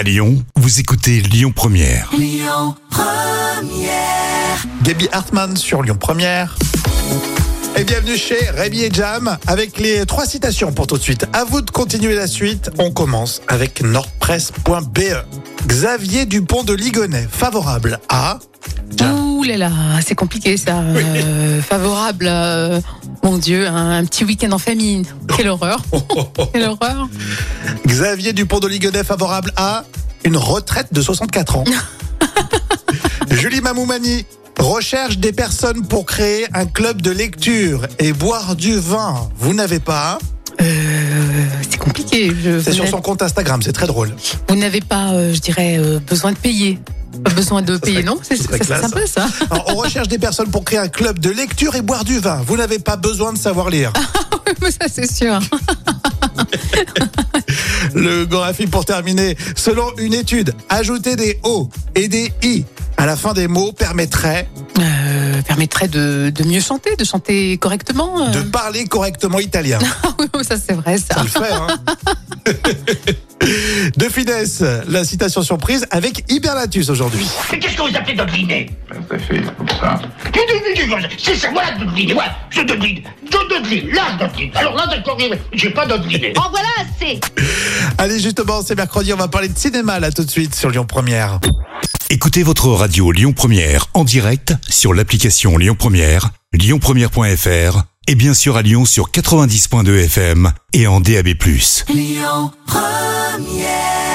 À Lyon, vous écoutez Lyon Première. Gabi Hartmann sur Lyon Première. Et bienvenue chez Rémi et Jam avec les trois citations pour tout de suite. À vous de continuer la suite. On commence avec nordpresse.be. Xavier Dupont de Ligonnès, favorable à. Ouh là là, c'est compliqué ça. Euh, favorable, euh, mon Dieu, un, un petit week-end en famille. Quelle horreur. Quelle horreur. Xavier Dupont de favorable à une retraite de 64 ans. Julie Mamoumani recherche des personnes pour créer un club de lecture et boire du vin. Vous n'avez pas. Euh, c'est compliqué. Je- C'est sur n'avez- son compte Instagram, c'est très drôle. Vous n'avez pas, euh, je dirais, euh, besoin de payer. Pas besoin de payer, non C'est sympa ça. Alors, on recherche des personnes pour créer un club de lecture et boire du vin. Vous n'avez pas besoin de savoir lire. Mais ça c'est sûr. Le Gorafi pour terminer. Selon une étude, ajouter des O et des I à la fin des mots permettrait Euh, permettrait de, de mieux chanter, de chanter correctement. euh. de parler correctement italien. Ah ça c'est vrai ça. Ça le fait, hein La citation surprise avec Hibernatus aujourd'hui. Mais qu'est-ce que vous appelez dodeliner Ça fait comme ça. C'est ça, voilà voilà, je je là je dodeline. Alors là d'accord, j'ai pas dodeliné. En voilà assez Allez, justement, c'est mercredi, on va parler de cinéma là tout de suite sur Lyon Première. Écoutez votre radio Lyon Première en direct sur l'application Lyon Première, lyonpremière.fr et bien sûr à Lyon sur 90.2 FM et en DAB+. Lyon Première